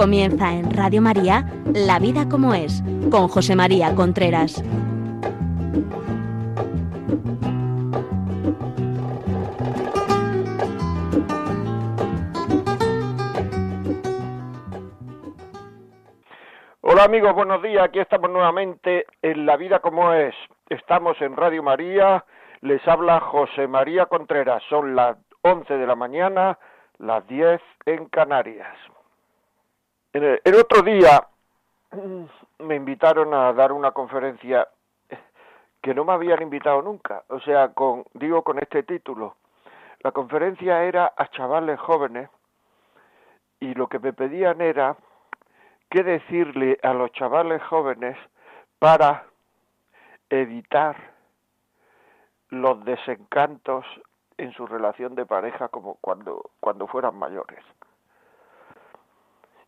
Comienza en Radio María La vida como es, con José María Contreras. Hola amigos, buenos días. Aquí estamos nuevamente en La vida como es. Estamos en Radio María. Les habla José María Contreras. Son las 11 de la mañana, las 10 en Canarias. El, otro día me invitaron a dar una conferencia que no me habían invitado nunca, o sea, con digo con este título. La conferencia era a chavales jóvenes y lo que me pedían era qué decirle a los chavales jóvenes para evitar los desencantos en su relación de pareja como cuando, cuando fueran mayores.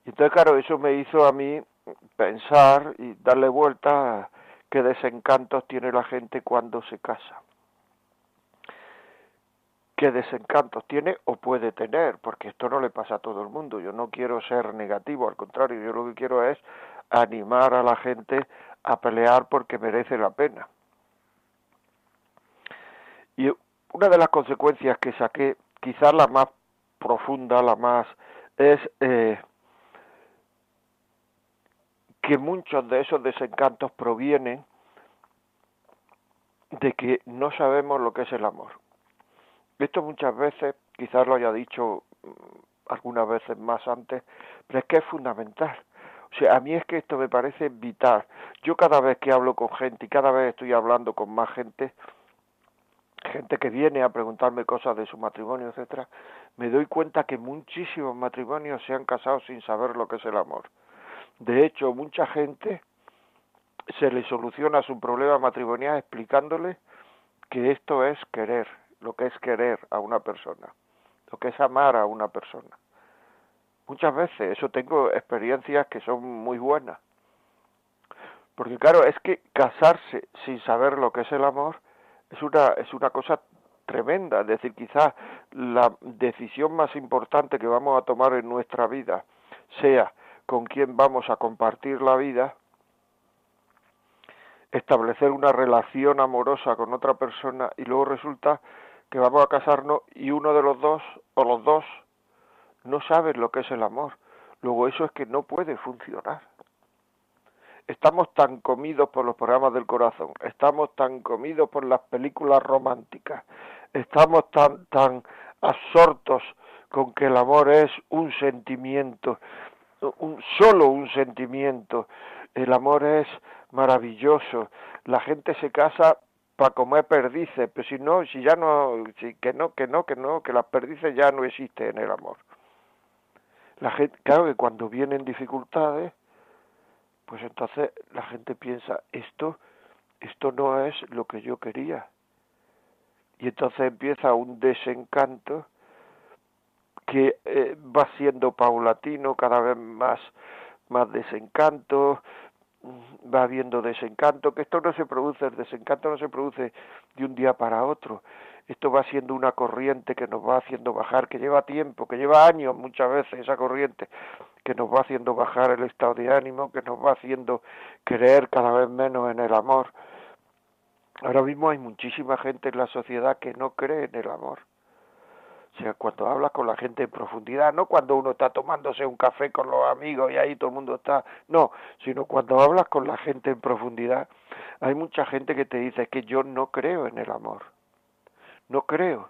Y entonces, claro, eso me hizo a mí pensar y darle vuelta a qué desencantos tiene la gente cuando se casa. Qué desencantos tiene o puede tener, porque esto no le pasa a todo el mundo. Yo no quiero ser negativo, al contrario, yo lo que quiero es animar a la gente a pelear porque merece la pena. Y una de las consecuencias que saqué, quizás la más profunda, la más, es eh, que muchos de esos desencantos provienen de que no sabemos lo que es el amor. Esto muchas veces, quizás lo haya dicho mm, algunas veces más antes, pero es que es fundamental. O sea, a mí es que esto me parece vital. Yo cada vez que hablo con gente y cada vez estoy hablando con más gente, gente que viene a preguntarme cosas de su matrimonio, etcétera, me doy cuenta que muchísimos matrimonios se han casado sin saber lo que es el amor. De hecho, mucha gente se le soluciona su problema matrimonial explicándole que esto es querer, lo que es querer a una persona, lo que es amar a una persona. Muchas veces, eso tengo experiencias que son muy buenas. Porque claro, es que casarse sin saber lo que es el amor es una, es una cosa tremenda. Es decir, quizás la decisión más importante que vamos a tomar en nuestra vida sea con quién vamos a compartir la vida, establecer una relación amorosa con otra persona y luego resulta que vamos a casarnos y uno de los dos o los dos no saben lo que es el amor. Luego eso es que no puede funcionar. Estamos tan comidos por los programas del corazón, estamos tan comidos por las películas románticas, estamos tan tan absortos con que el amor es un sentimiento un, solo un sentimiento. El amor es maravilloso. La gente se casa para comer perdices, pero si no, si ya no, si, que no, que no, que no, que las perdices ya no existen en el amor. La gente, claro que cuando vienen dificultades, pues entonces la gente piensa, esto, esto no es lo que yo quería. Y entonces empieza un desencanto que eh, va siendo paulatino, cada vez más, más desencanto, va habiendo desencanto, que esto no se produce, el desencanto no se produce de un día para otro, esto va siendo una corriente que nos va haciendo bajar, que lleva tiempo, que lleva años muchas veces esa corriente, que nos va haciendo bajar el estado de ánimo, que nos va haciendo creer cada vez menos en el amor. Ahora mismo hay muchísima gente en la sociedad que no cree en el amor sea, cuando hablas con la gente en profundidad, no cuando uno está tomándose un café con los amigos y ahí todo el mundo está, no, sino cuando hablas con la gente en profundidad, hay mucha gente que te dice que yo no creo en el amor. No creo.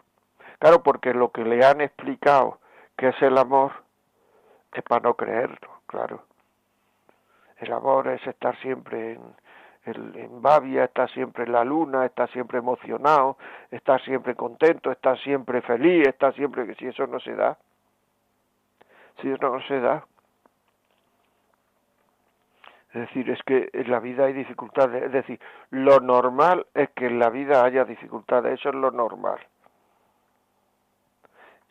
Claro, porque lo que le han explicado que es el amor es para no creerlo, claro. El amor es estar siempre en, el, en Babia está siempre la luna, está siempre emocionado, está siempre contento, está siempre feliz, está siempre que si eso no se da, si eso no se da. Es decir, es que en la vida hay dificultades, es decir, lo normal es que en la vida haya dificultades, eso es lo normal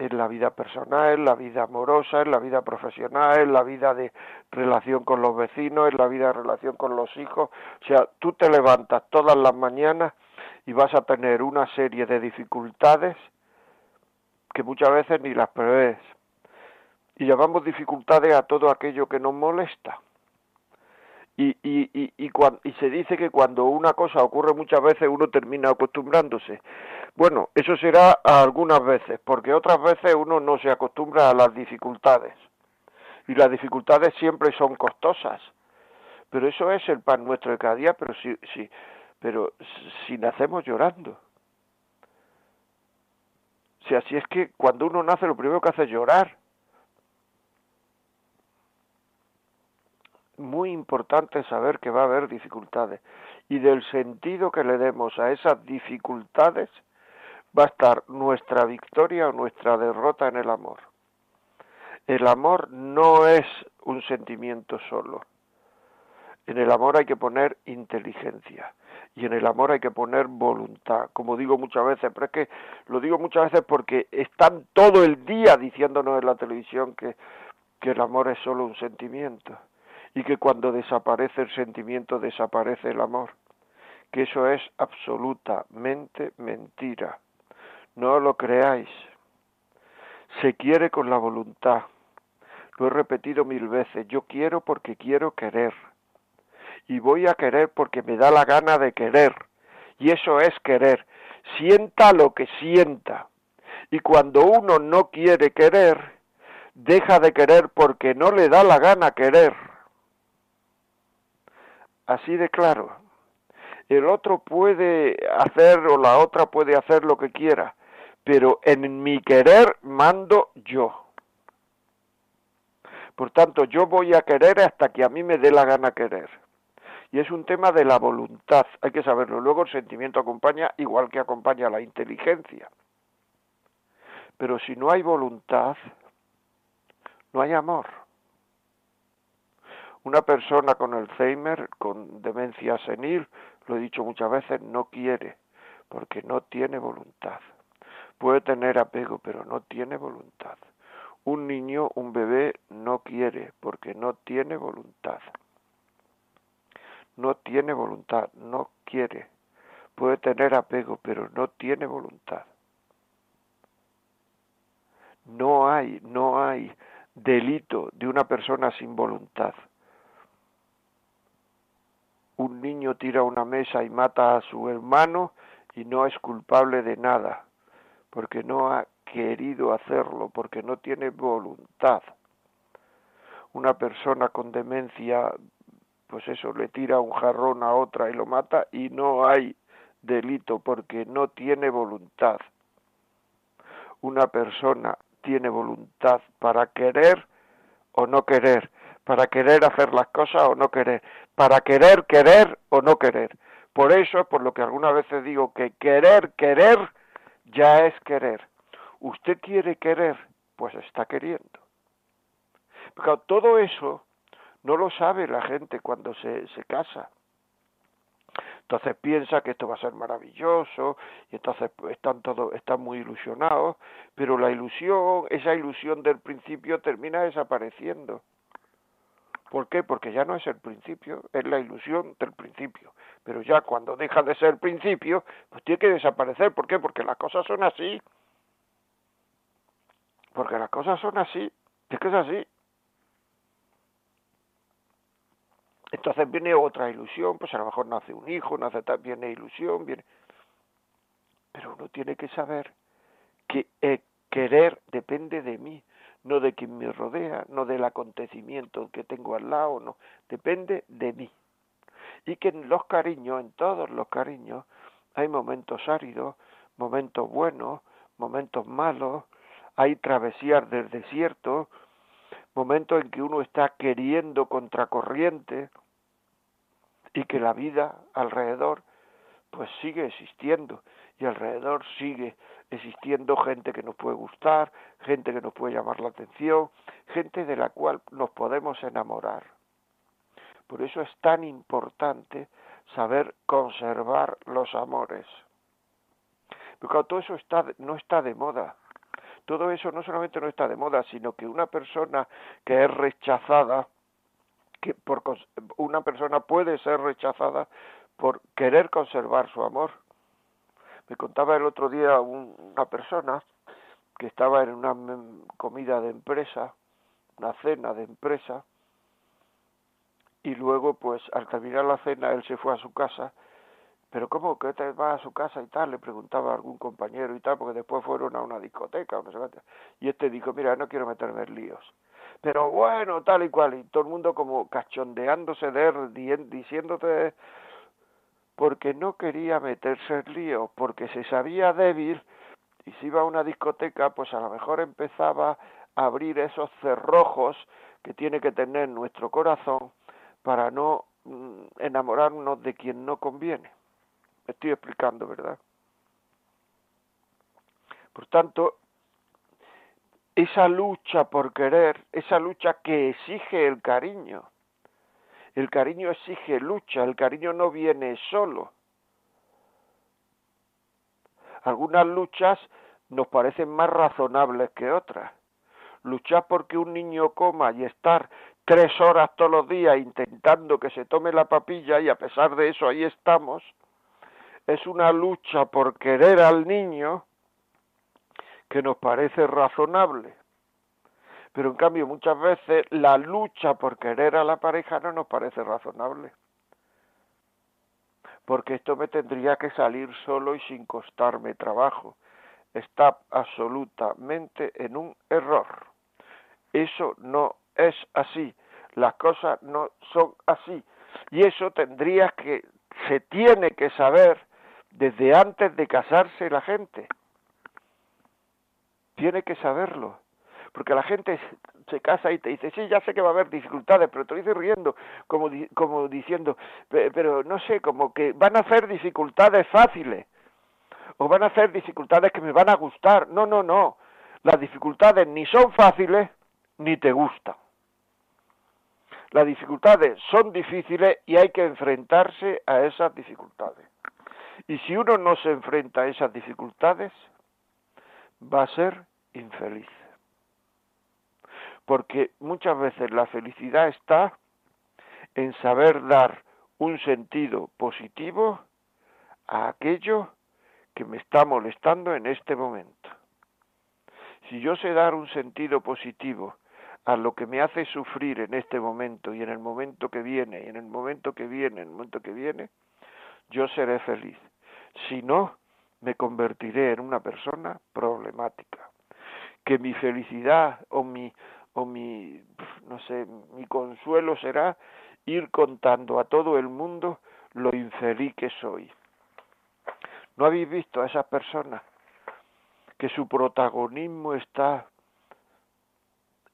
en la vida personal, en la vida amorosa, en la vida profesional, en la vida de relación con los vecinos, en la vida de relación con los hijos. O sea, tú te levantas todas las mañanas y vas a tener una serie de dificultades que muchas veces ni las prevés. Y llamamos dificultades a todo aquello que nos molesta. Y, y, y, y, y, se dice que cuando una cosa ocurre muchas veces uno termina acostumbrándose. Bueno, eso será algunas veces, porque otras veces uno no se acostumbra a las dificultades. Y las dificultades siempre son costosas. Pero eso es el pan nuestro de cada día, pero si, si, pero si nacemos llorando. Si así es que cuando uno nace lo primero que hace es llorar. Muy importante saber que va a haber dificultades y del sentido que le demos a esas dificultades va a estar nuestra victoria o nuestra derrota en el amor. El amor no es un sentimiento solo. En el amor hay que poner inteligencia y en el amor hay que poner voluntad, como digo muchas veces, pero es que lo digo muchas veces porque están todo el día diciéndonos en la televisión que, que el amor es solo un sentimiento y que cuando desaparece el sentimiento desaparece el amor, que eso es absolutamente mentira. No lo creáis. Se quiere con la voluntad. Lo he repetido mil veces. Yo quiero porque quiero querer. Y voy a querer porque me da la gana de querer. Y eso es querer. Sienta lo que sienta. Y cuando uno no quiere querer, deja de querer porque no le da la gana querer. Así de claro. El otro puede hacer o la otra puede hacer lo que quiera, pero en mi querer mando yo. Por tanto, yo voy a querer hasta que a mí me dé la gana querer. Y es un tema de la voluntad, hay que saberlo. Luego el sentimiento acompaña igual que acompaña la inteligencia. Pero si no hay voluntad, no hay amor. Una persona con Alzheimer, con demencia senil, lo he dicho muchas veces, no quiere, porque no tiene voluntad. Puede tener apego, pero no tiene voluntad. Un niño, un bebé, no quiere porque no tiene voluntad. No tiene voluntad, no quiere. Puede tener apego, pero no tiene voluntad. No hay, no hay delito de una persona sin voluntad. Un niño tira una mesa y mata a su hermano y no es culpable de nada porque no ha querido hacerlo, porque no tiene voluntad. Una persona con demencia, pues eso, le tira un jarrón a otra y lo mata y no hay delito porque no tiene voluntad. Una persona tiene voluntad para querer o no querer, para querer hacer las cosas o no querer, para querer querer o no querer. Por eso es por lo que algunas veces digo que querer querer ya es querer. Usted quiere querer, pues está queriendo. Porque todo eso no lo sabe la gente cuando se, se casa. Entonces piensa que esto va a ser maravilloso y entonces están todos están muy ilusionados, pero la ilusión, esa ilusión del principio termina desapareciendo. ¿Por qué? Porque ya no es el principio, es la ilusión del principio. Pero ya cuando deja de ser principio, pues tiene que desaparecer. ¿Por qué? Porque las cosas son así. Porque las cosas son así. Es que es así. Entonces viene otra ilusión, pues a lo mejor nace un hijo, nace viene ilusión, viene... Pero uno tiene que saber que eh, querer depende de mí no de quien me rodea, no del acontecimiento que tengo al lado, no, depende de mí. Y que en los cariños, en todos los cariños, hay momentos áridos, momentos buenos, momentos malos, hay travesías del desierto, momentos en que uno está queriendo contracorriente y que la vida alrededor pues sigue existiendo y alrededor sigue existiendo gente que nos puede gustar, gente que nos puede llamar la atención, gente de la cual nos podemos enamorar. Por eso es tan importante saber conservar los amores. Porque todo eso está, no está de moda. Todo eso no solamente no está de moda, sino que una persona que es rechazada, que por, una persona puede ser rechazada por querer conservar su amor. Me contaba el otro día una persona que estaba en una comida de empresa una cena de empresa y luego pues al terminar la cena él se fue a su casa. Pero cómo que te vas a su casa y tal le preguntaba algún compañero y tal porque después fueron a una discoteca no sé qué y este dijo mira no quiero meterme en líos pero bueno tal y cual y todo el mundo como cachondeándose de él diciéndote porque no quería meterse en líos porque se sabía débil y si iba a una discoteca pues a lo mejor empezaba a abrir esos cerrojos que tiene que tener nuestro corazón para no mm, enamorarnos de quien no conviene. Estoy explicando, ¿verdad? Por tanto, esa lucha por querer, esa lucha que exige el cariño, el cariño exige lucha, el cariño no viene solo. Algunas luchas nos parecen más razonables que otras. Luchar porque un niño coma y estar tres horas todos los días intentando que se tome la papilla y a pesar de eso ahí estamos, es una lucha por querer al niño que nos parece razonable. Pero en cambio muchas veces la lucha por querer a la pareja no nos parece razonable. Porque esto me tendría que salir solo y sin costarme trabajo. Está absolutamente en un error. Eso no es así. Las cosas no son así. Y eso tendría que, se tiene que saber desde antes de casarse la gente. Tiene que saberlo. Porque la gente se casa y te dice, sí, ya sé que va a haber dificultades, pero te lo dice riendo, como, como diciendo, pero no sé, como que van a ser dificultades fáciles, o van a ser dificultades que me van a gustar. No, no, no. Las dificultades ni son fáciles, ni te gustan. Las dificultades son difíciles y hay que enfrentarse a esas dificultades. Y si uno no se enfrenta a esas dificultades, va a ser infeliz. Porque muchas veces la felicidad está en saber dar un sentido positivo a aquello que me está molestando en este momento. Si yo sé dar un sentido positivo a lo que me hace sufrir en este momento y en el momento que viene y en el momento que viene, en el momento que viene, yo seré feliz. Si no, me convertiré en una persona problemática. Que mi felicidad o mi o mi no sé, mi consuelo será ir contando a todo el mundo lo infeliz que soy. ¿No habéis visto a esas personas que su protagonismo está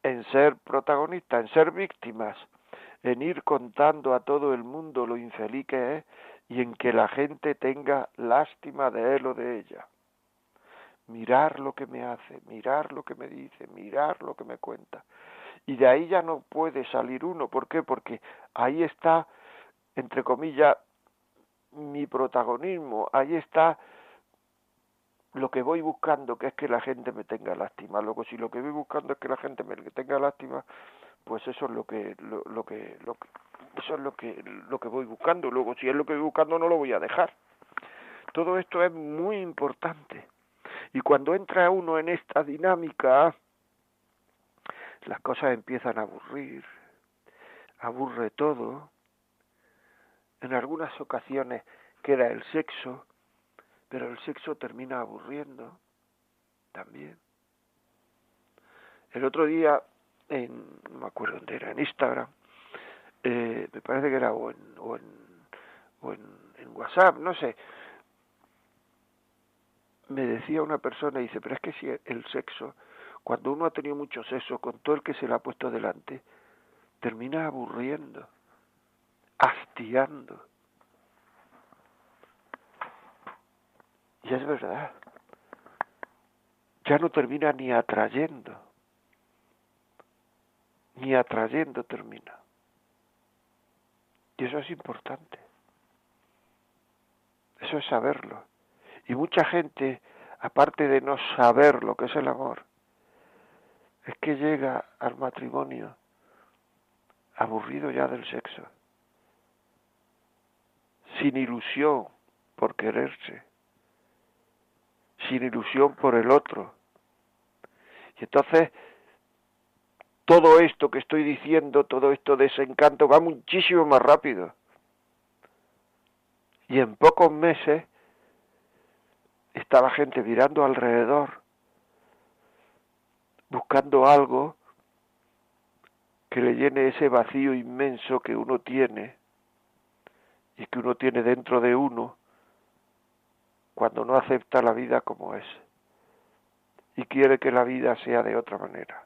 en ser protagonistas, en ser víctimas, en ir contando a todo el mundo lo infeliz que es y en que la gente tenga lástima de él o de ella. Mirar lo que me hace, mirar lo que me dice, mirar lo que me cuenta. Y de ahí ya no puede salir uno. ¿Por qué? Porque ahí está, entre comillas, mi protagonismo, ahí está lo que voy buscando, que es que la gente me tenga lástima. Luego, si lo que voy buscando es que la gente me tenga lástima, pues eso es lo que, lo, lo que, lo que, eso es lo que, lo que voy buscando. Luego, si es lo que voy buscando, no lo voy a dejar. Todo esto es muy importante. Y cuando entra uno en esta dinámica, las cosas empiezan a aburrir, aburre todo. En algunas ocasiones queda el sexo, pero el sexo termina aburriendo también. El otro día, en, no me acuerdo dónde era, en Instagram, eh, me parece que era o en, o en, o en, en WhatsApp, no sé, me decía una persona, dice, pero es que si el sexo, cuando uno ha tenido mucho sexo con todo el que se le ha puesto delante, termina aburriendo, hastiando. Y es verdad. Ya no termina ni atrayendo. Ni atrayendo termina. Y eso es importante. Eso es saberlo. Y mucha gente, aparte de no saber lo que es el amor, es que llega al matrimonio aburrido ya del sexo, sin ilusión por quererse, sin ilusión por el otro. Y entonces todo esto que estoy diciendo, todo esto desencanto, va muchísimo más rápido. Y en pocos meses está la gente mirando alrededor, buscando algo que le llene ese vacío inmenso que uno tiene y que uno tiene dentro de uno cuando no acepta la vida como es y quiere que la vida sea de otra manera.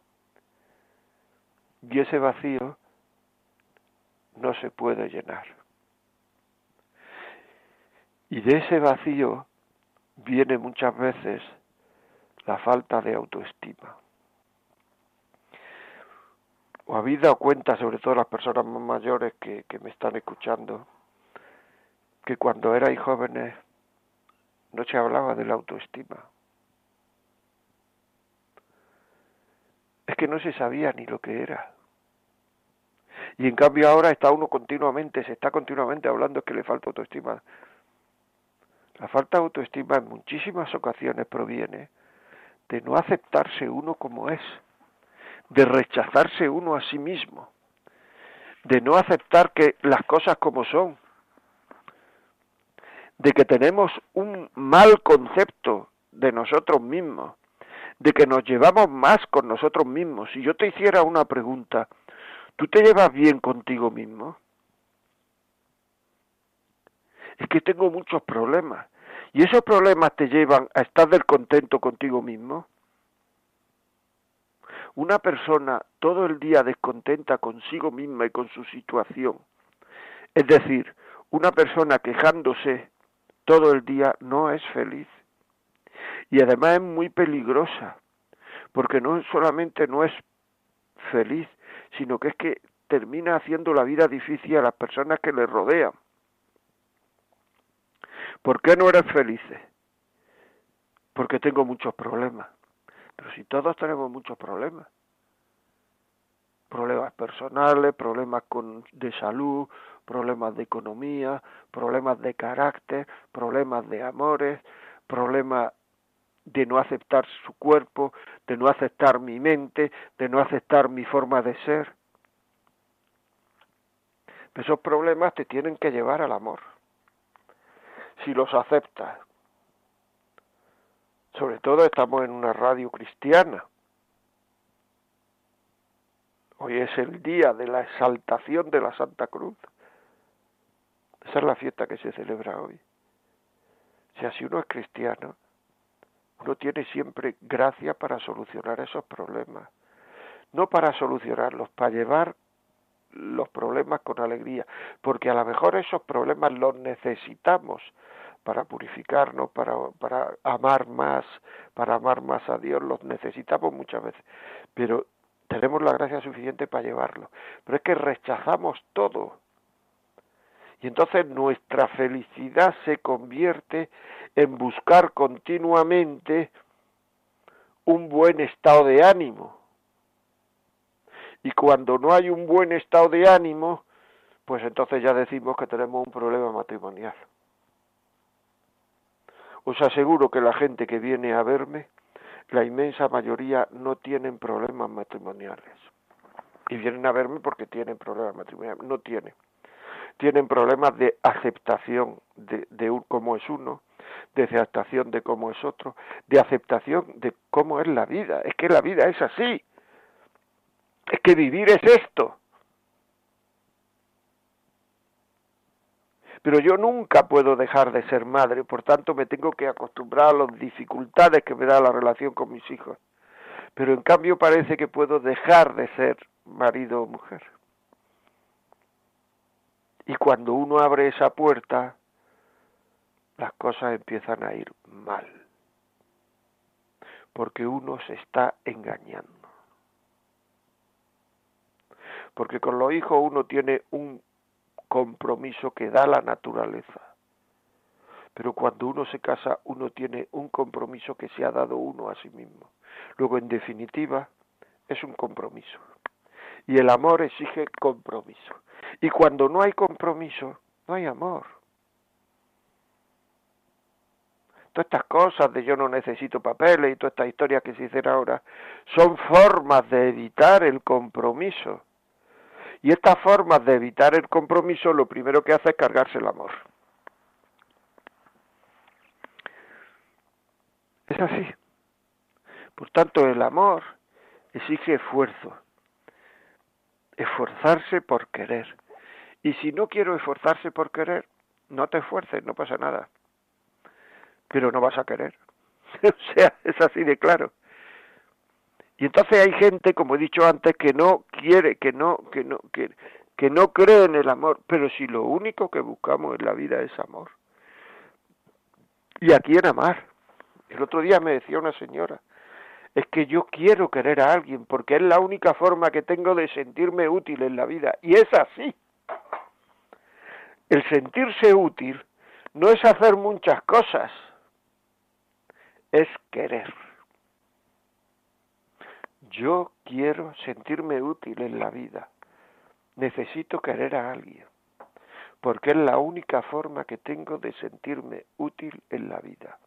Y ese vacío no se puede llenar. Y de ese vacío viene muchas veces la falta de autoestima. O habéis dado cuenta, sobre todo las personas más mayores que, que me están escuchando, que cuando erais jóvenes no se hablaba de la autoestima. Es que no se sabía ni lo que era. Y en cambio ahora está uno continuamente, se está continuamente hablando que le falta autoestima. La falta de autoestima en muchísimas ocasiones proviene de no aceptarse uno como es, de rechazarse uno a sí mismo, de no aceptar que las cosas como son, de que tenemos un mal concepto de nosotros mismos, de que nos llevamos más con nosotros mismos. Si yo te hiciera una pregunta, ¿tú te llevas bien contigo mismo? Es que tengo muchos problemas. ¿Y esos problemas te llevan a estar del contento contigo mismo? Una persona todo el día descontenta consigo misma y con su situación, es decir, una persona quejándose todo el día no es feliz. Y además es muy peligrosa, porque no solamente no es feliz, sino que es que termina haciendo la vida difícil a las personas que le rodean. ¿Por qué no eres feliz? Porque tengo muchos problemas. Pero si todos tenemos muchos problemas, problemas personales, problemas con, de salud, problemas de economía, problemas de carácter, problemas de amores, problemas de no aceptar su cuerpo, de no aceptar mi mente, de no aceptar mi forma de ser. Esos problemas te tienen que llevar al amor. Si los aceptas. Sobre todo estamos en una radio cristiana. Hoy es el día de la exaltación de la Santa Cruz. Esa es la fiesta que se celebra hoy. O sea, si uno es cristiano, uno tiene siempre gracia para solucionar esos problemas. No para solucionarlos, para llevar los problemas con alegría, porque a lo mejor esos problemas los necesitamos para purificarnos, para, para amar más, para amar más a Dios, los necesitamos muchas veces, pero tenemos la gracia suficiente para llevarlo. Pero es que rechazamos todo y entonces nuestra felicidad se convierte en buscar continuamente un buen estado de ánimo. Y cuando no hay un buen estado de ánimo, pues entonces ya decimos que tenemos un problema matrimonial. Os aseguro que la gente que viene a verme, la inmensa mayoría no tienen problemas matrimoniales. Y vienen a verme porque tienen problemas matrimoniales. No tienen tienen problemas de aceptación de, de cómo es uno, de aceptación de cómo es otro, de aceptación de cómo es la vida. Es que la vida es así. Es que vivir es esto. Pero yo nunca puedo dejar de ser madre, por tanto me tengo que acostumbrar a las dificultades que me da la relación con mis hijos. Pero en cambio parece que puedo dejar de ser marido o mujer. Y cuando uno abre esa puerta, las cosas empiezan a ir mal. Porque uno se está engañando. Porque con los hijos uno tiene un compromiso que da la naturaleza. Pero cuando uno se casa, uno tiene un compromiso que se ha dado uno a sí mismo. Luego, en definitiva, es un compromiso. Y el amor exige compromiso. Y cuando no hay compromiso, no hay amor. todas estas cosas de yo no necesito papeles y todas estas historias que se dicen ahora, son formas de evitar el compromiso. Y estas formas de evitar el compromiso lo primero que hace es cargarse el amor. Es así. Por tanto, el amor exige esfuerzo. Esforzarse por querer. Y si no quiero esforzarse por querer, no te esfuerces, no pasa nada. Pero no vas a querer. o sea, es así de claro. Y entonces hay gente, como he dicho antes, que no quiere, que no, que no, que, que no cree en el amor. Pero si lo único que buscamos en la vida es amor. ¿Y a quién amar? El otro día me decía una señora, es que yo quiero querer a alguien porque es la única forma que tengo de sentirme útil en la vida. Y es así. El sentirse útil no es hacer muchas cosas, es querer. Yo quiero sentirme útil en la vida. Necesito querer a alguien, porque es la única forma que tengo de sentirme útil en la vida.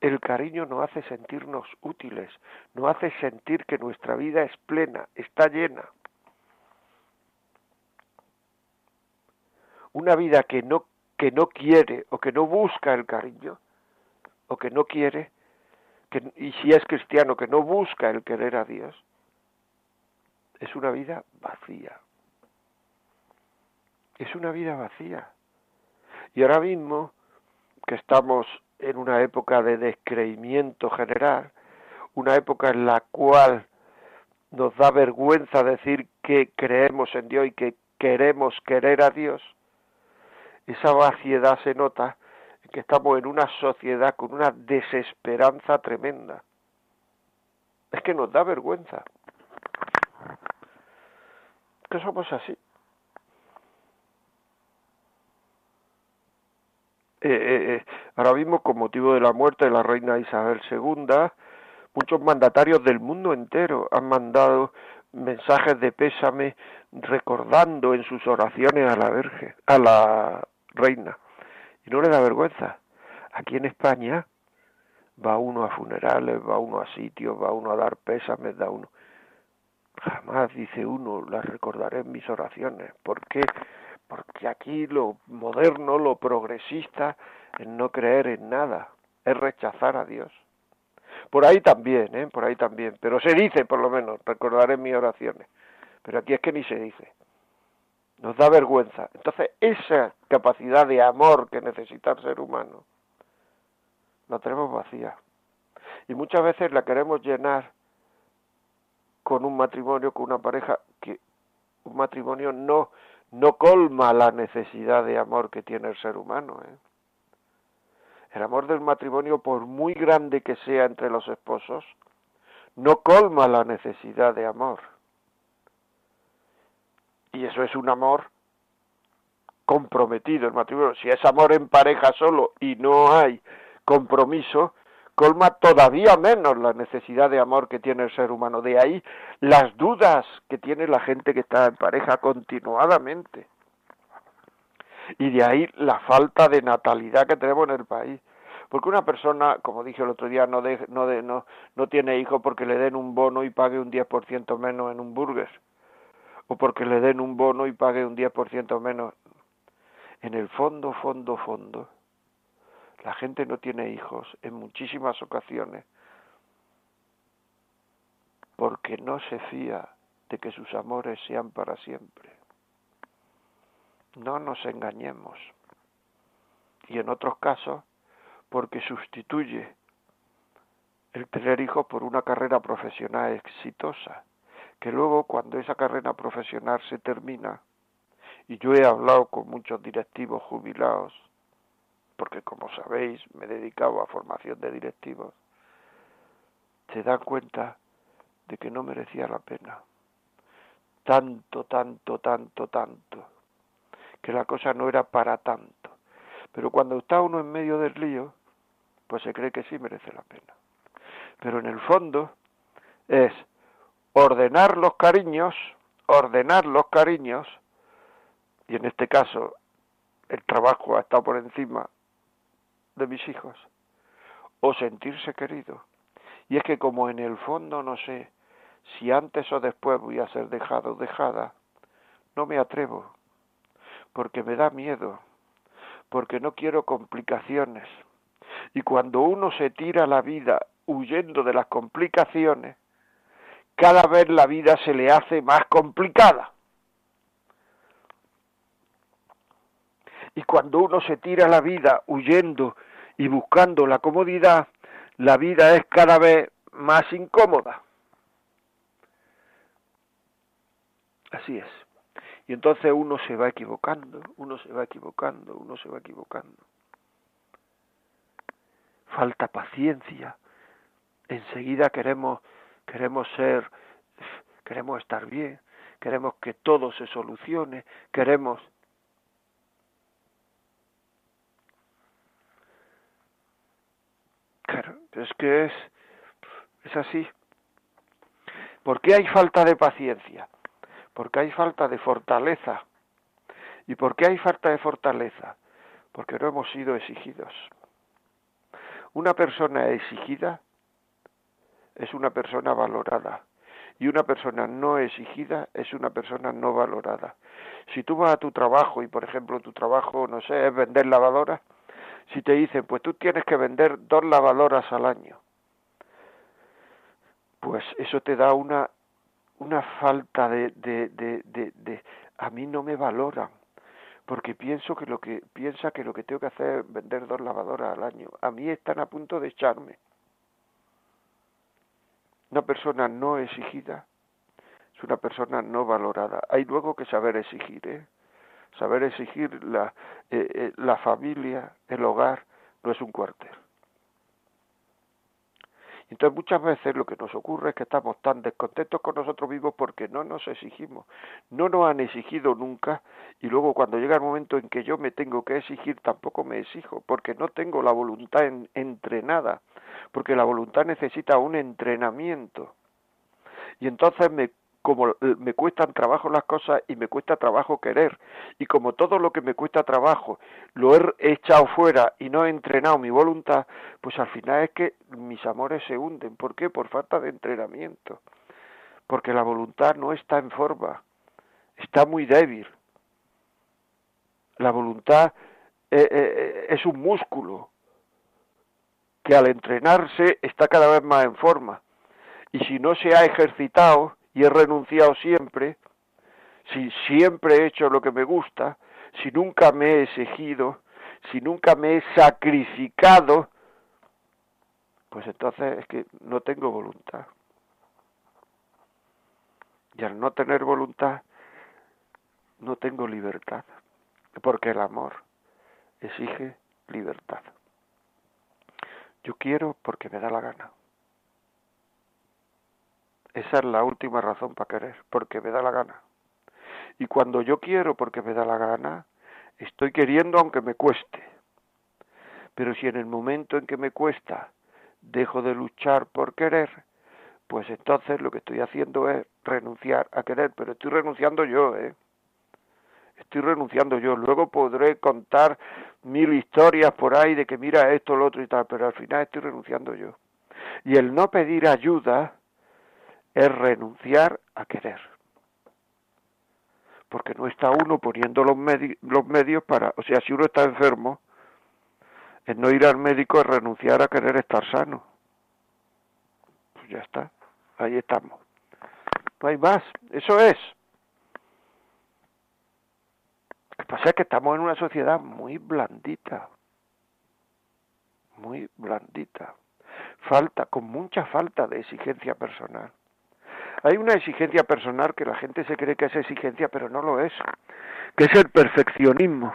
El cariño nos hace sentirnos útiles, nos hace sentir que nuestra vida es plena, está llena. una vida que no, que no quiere o que no busca el cariño, o que no quiere, que, y si es cristiano, que no busca el querer a Dios, es una vida vacía. Es una vida vacía. Y ahora mismo, que estamos en una época de descreimiento general, una época en la cual nos da vergüenza decir que creemos en Dios y que queremos querer a Dios, esa vaciedad se nota que estamos en una sociedad con una desesperanza tremenda. Es que nos da vergüenza. Que somos así. Eh, eh, eh, ahora mismo, con motivo de la muerte de la reina Isabel II, muchos mandatarios del mundo entero han mandado mensajes de pésame recordando en sus oraciones a la Virgen, a la reina. Y no le da vergüenza. Aquí en España va uno a funerales, va uno a sitios, va uno a dar pésames, da uno. Jamás dice uno, las recordaré en mis oraciones. ¿Por qué? Porque aquí lo moderno, lo progresista, es no creer en nada, es rechazar a Dios. Por ahí también, ¿eh? Por ahí también. Pero se dice, por lo menos, recordaré mis oraciones. Pero aquí es que ni se dice nos da vergüenza. Entonces, esa capacidad de amor que necesita el ser humano, la tenemos vacía. Y muchas veces la queremos llenar con un matrimonio, con una pareja, que un matrimonio no, no colma la necesidad de amor que tiene el ser humano. ¿eh? El amor del matrimonio, por muy grande que sea entre los esposos, no colma la necesidad de amor. Y eso es un amor comprometido, el matrimonio. Si es amor en pareja solo y no hay compromiso, colma todavía menos la necesidad de amor que tiene el ser humano. De ahí las dudas que tiene la gente que está en pareja continuadamente. Y de ahí la falta de natalidad que tenemos en el país. Porque una persona, como dije el otro día, no, no, no, no tiene hijos porque le den un bono y pague un 10% menos en un burger o porque le den un bono y pague un 10% menos. En el fondo, fondo, fondo, la gente no tiene hijos en muchísimas ocasiones porque no se fía de que sus amores sean para siempre. No nos engañemos. Y en otros casos, porque sustituye el tener hijos por una carrera profesional exitosa que luego cuando esa carrera profesional se termina, y yo he hablado con muchos directivos jubilados, porque como sabéis me he dedicado a formación de directivos, se dan cuenta de que no merecía la pena. Tanto, tanto, tanto, tanto, que la cosa no era para tanto. Pero cuando está uno en medio del lío, pues se cree que sí merece la pena. Pero en el fondo es ordenar los cariños, ordenar los cariños, y en este caso el trabajo ha estado por encima de mis hijos o sentirse querido. Y es que como en el fondo no sé si antes o después voy a ser dejado o dejada, no me atrevo, porque me da miedo, porque no quiero complicaciones. Y cuando uno se tira la vida huyendo de las complicaciones, cada vez la vida se le hace más complicada. Y cuando uno se tira la vida huyendo y buscando la comodidad, la vida es cada vez más incómoda. Así es. Y entonces uno se va equivocando, uno se va equivocando, uno se va equivocando. Falta paciencia. Enseguida queremos queremos ser queremos estar bien, queremos que todo se solucione, queremos Claro, es que es es así. ¿Por qué hay falta de paciencia? Porque hay falta de fortaleza. ¿Y por qué hay falta de fortaleza? Porque no hemos sido exigidos. Una persona exigida es una persona valorada. Y una persona no exigida es una persona no valorada. Si tú vas a tu trabajo y, por ejemplo, tu trabajo, no sé, es vender lavadoras, si te dicen, pues tú tienes que vender dos lavadoras al año, pues eso te da una una falta de, de, de, de, a mí no me valoran porque pienso que lo que piensa que lo que tengo que hacer es vender dos lavadoras al año. A mí están a punto de echarme una persona no exigida es una persona no valorada. Hay luego que saber exigir ¿eh? saber exigir la eh, eh, la familia el hogar no es un cuartel. Entonces muchas veces lo que nos ocurre es que estamos tan descontentos con nosotros mismos porque no nos exigimos, no nos han exigido nunca y luego cuando llega el momento en que yo me tengo que exigir tampoco me exijo porque no tengo la voluntad entrenada, porque la voluntad necesita un entrenamiento. Y entonces me como eh, me cuestan trabajo las cosas y me cuesta trabajo querer. Y como todo lo que me cuesta trabajo lo he echado fuera y no he entrenado mi voluntad, pues al final es que mis amores se hunden. ¿Por qué? Por falta de entrenamiento. Porque la voluntad no está en forma, está muy débil. La voluntad eh, eh, es un músculo que al entrenarse está cada vez más en forma. Y si no se ha ejercitado, y he renunciado siempre, si siempre he hecho lo que me gusta, si nunca me he exigido, si nunca me he sacrificado, pues entonces es que no tengo voluntad. Y al no tener voluntad, no tengo libertad, porque el amor exige libertad. Yo quiero porque me da la gana. Esa es la última razón para querer, porque me da la gana. Y cuando yo quiero porque me da la gana, estoy queriendo aunque me cueste. Pero si en el momento en que me cuesta dejo de luchar por querer, pues entonces lo que estoy haciendo es renunciar a querer, pero estoy renunciando yo, ¿eh? Estoy renunciando yo. Luego podré contar mil historias por ahí de que mira esto, lo otro y tal, pero al final estoy renunciando yo. Y el no pedir ayuda es renunciar a querer. Porque no está uno poniendo los, los medios para, o sea, si uno está enfermo, el no ir al médico es renunciar a querer estar sano. Pues ya está, ahí estamos. No hay más, eso es. Lo pasa es que estamos en una sociedad muy blandita, muy blandita, falta, con mucha falta de exigencia personal. Hay una exigencia personal que la gente se cree que es exigencia, pero no lo es, que es el perfeccionismo.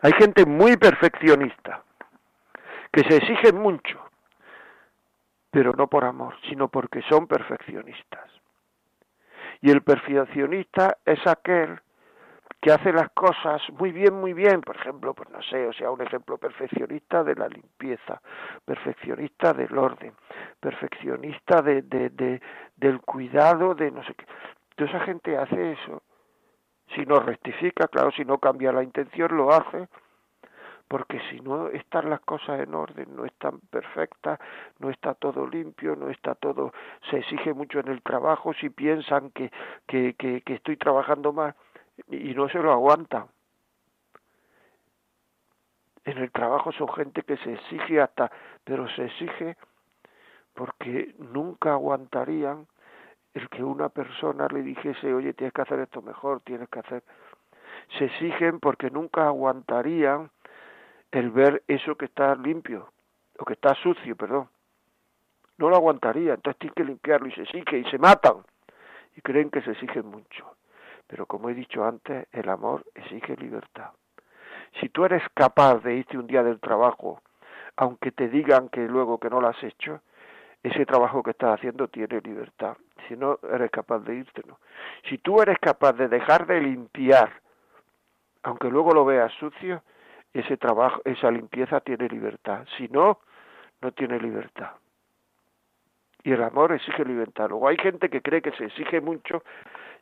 Hay gente muy perfeccionista, que se exige mucho, pero no por amor, sino porque son perfeccionistas. Y el perfeccionista es aquel que hace las cosas muy bien, muy bien, por ejemplo, pues no sé, o sea, un ejemplo perfeccionista de la limpieza, perfeccionista del orden, perfeccionista de, de, de del cuidado, de no sé qué. Toda esa gente hace eso. Si no rectifica, claro, si no cambia la intención, lo hace, porque si no están las cosas en orden, no están perfectas, no está todo limpio, no está todo, se exige mucho en el trabajo, si piensan que, que, que estoy trabajando más y no se lo aguantan. En el trabajo son gente que se exige hasta, pero se exige porque nunca aguantarían el que una persona le dijese, oye, tienes que hacer esto mejor, tienes que hacer... Se exigen porque nunca aguantarían el ver eso que está limpio, o que está sucio, perdón. No lo aguantaría, entonces tienen que limpiarlo y se exige y se matan. Y creen que se exigen mucho. Pero como he dicho antes, el amor exige libertad. Si tú eres capaz de irte un día del trabajo, aunque te digan que luego que no lo has hecho, ese trabajo que estás haciendo tiene libertad. Si no eres capaz de irte, no. Si tú eres capaz de dejar de limpiar, aunque luego lo veas sucio, ese trabajo, esa limpieza tiene libertad. Si no, no tiene libertad. Y el amor exige libertad. Luego hay gente que cree que se exige mucho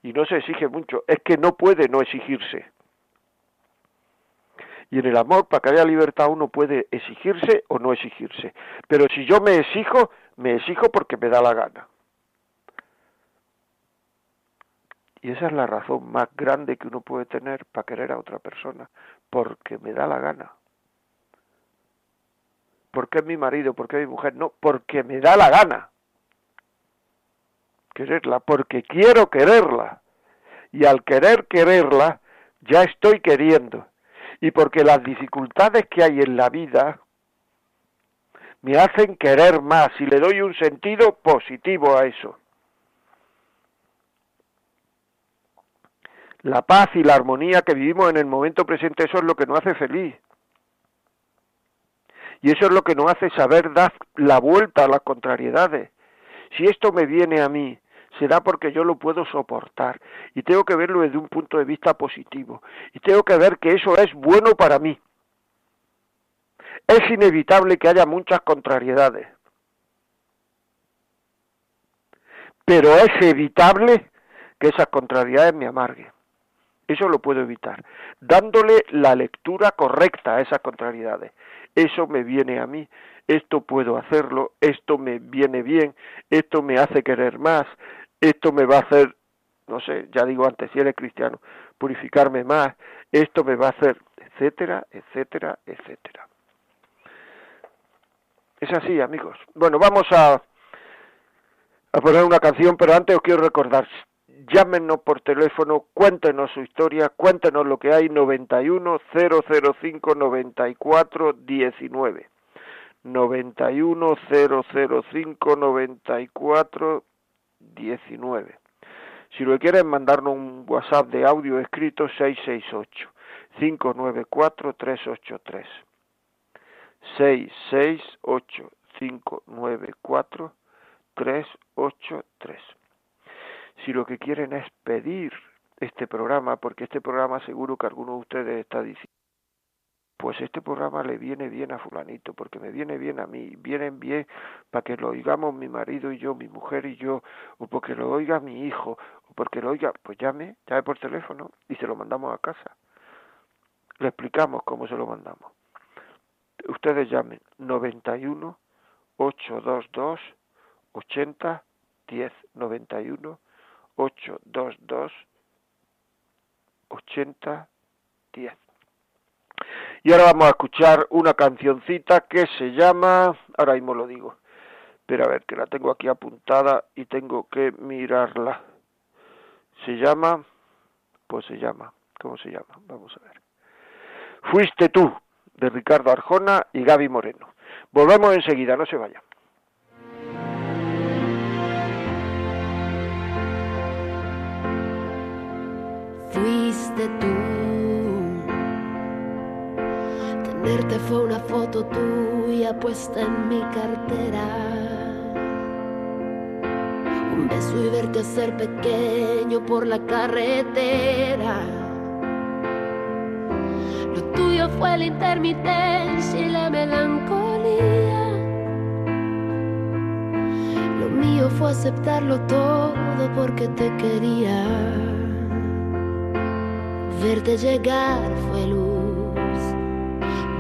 y no se exige mucho. Es que no puede no exigirse. Y en el amor, para que haya libertad, uno puede exigirse o no exigirse. Pero si yo me exijo, me exijo porque me da la gana. Y esa es la razón más grande que uno puede tener para querer a otra persona, porque me da la gana. ¿Por qué es mi marido? ¿Por qué es mi mujer? No, porque me da la gana quererla, porque quiero quererla. Y al querer quererla, ya estoy queriendo. Y porque las dificultades que hay en la vida me hacen querer más y le doy un sentido positivo a eso. La paz y la armonía que vivimos en el momento presente, eso es lo que nos hace feliz. Y eso es lo que nos hace saber dar la vuelta a las contrariedades. Si esto me viene a mí, será porque yo lo puedo soportar y tengo que verlo desde un punto de vista positivo y tengo que ver que eso es bueno para mí. Es inevitable que haya muchas contrariedades, pero es evitable que esas contrariedades me amarguen. Eso lo puedo evitar, dándole la lectura correcta a esas contrariedades. Eso me viene a mí, esto puedo hacerlo, esto me viene bien, esto me hace querer más, esto me va a hacer, no sé, ya digo antes, si eres cristiano, purificarme más, esto me va a hacer, etcétera, etcétera, etcétera. Es así, amigos. Bueno, vamos a, a poner una canción, pero antes os quiero recordar, llámenos por teléfono, cuéntenos su historia, cuéntenos lo que hay, 91 005 94 19. 91 005 94 19. Si lo quieren mandarnos un WhatsApp de audio escrito 668 594 383. 668 594 383. Si lo que quieren es pedir este programa, porque este programa seguro que alguno de ustedes está diciendo pues este programa le viene bien a fulanito, porque me viene bien a mí, vienen bien para que lo oigamos mi marido y yo, mi mujer y yo, o porque lo oiga mi hijo, o porque lo oiga, pues llame, llame por teléfono y se lo mandamos a casa. Le explicamos cómo se lo mandamos. Ustedes llamen 91 822 80 10 91 822 80 10 y ahora vamos a escuchar una cancioncita que se llama, ahora mismo lo digo, pero a ver, que la tengo aquí apuntada y tengo que mirarla. Se llama, pues se llama, ¿cómo se llama? Vamos a ver. Fuiste tú, de Ricardo Arjona y Gaby Moreno. Volvemos enseguida, no se vayan. Fue una foto tuya puesta en mi cartera. Un beso y verte ser pequeño por la carretera. Lo tuyo fue la intermitencia y la melancolía. Lo mío fue aceptarlo todo porque te quería. Verte llegar fue luz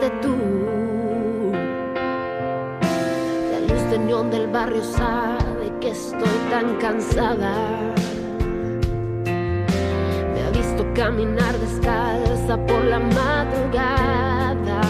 Tú. La luz de neón del barrio sabe que estoy tan cansada. Me ha visto caminar descalza por la madrugada.